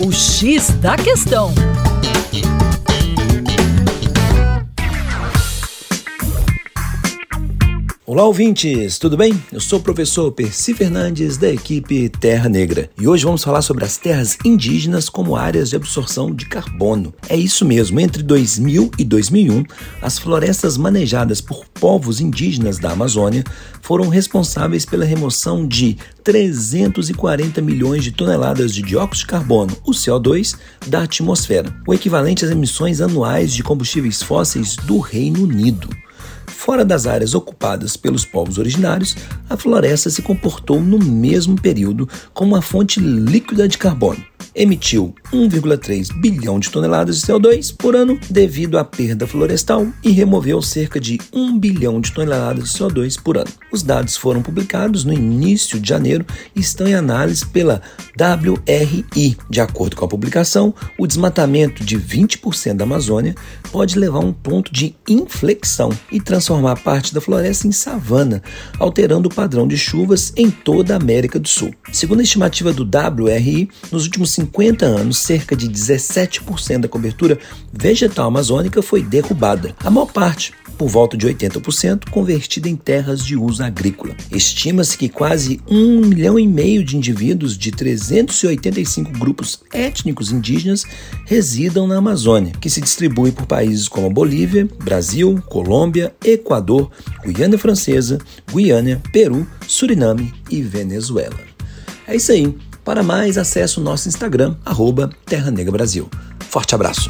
O X da Questão. Olá, ouvintes, tudo bem? Eu sou o professor Percy Fernandes, da equipe Terra Negra, e hoje vamos falar sobre as terras indígenas como áreas de absorção de carbono. É isso mesmo, entre 2000 e 2001, as florestas manejadas por povos indígenas da Amazônia foram responsáveis pela remoção de 340 milhões de toneladas de dióxido de carbono, o CO2, da atmosfera, o equivalente às emissões anuais de combustíveis fósseis do Reino Unido. Fora das áreas ocupadas pelos povos originários, a floresta se comportou no mesmo período como uma fonte líquida de carbono emitiu 1,3 bilhão de toneladas de CO2 por ano devido à perda florestal e removeu cerca de 1 bilhão de toneladas de CO2 por ano. Os dados foram publicados no início de janeiro e estão em análise pela WRI. De acordo com a publicação, o desmatamento de 20% da Amazônia pode levar a um ponto de inflexão e transformar parte da floresta em savana, alterando o padrão de chuvas em toda a América do Sul. Segundo a estimativa do WRI, nos últimos 50 anos, cerca de 17% da cobertura vegetal amazônica foi derrubada. A maior parte, por volta de 80%, convertida em terras de uso agrícola. Estima-se que quase um milhão e meio de indivíduos de 385 grupos étnicos indígenas residam na Amazônia, que se distribui por países como Bolívia, Brasil, Colômbia, Equador, Guiana Francesa, Guiana, Peru, Suriname e Venezuela. É isso aí. Para mais, acesse o nosso Instagram, arroba Terra Negra Brasil. Forte abraço!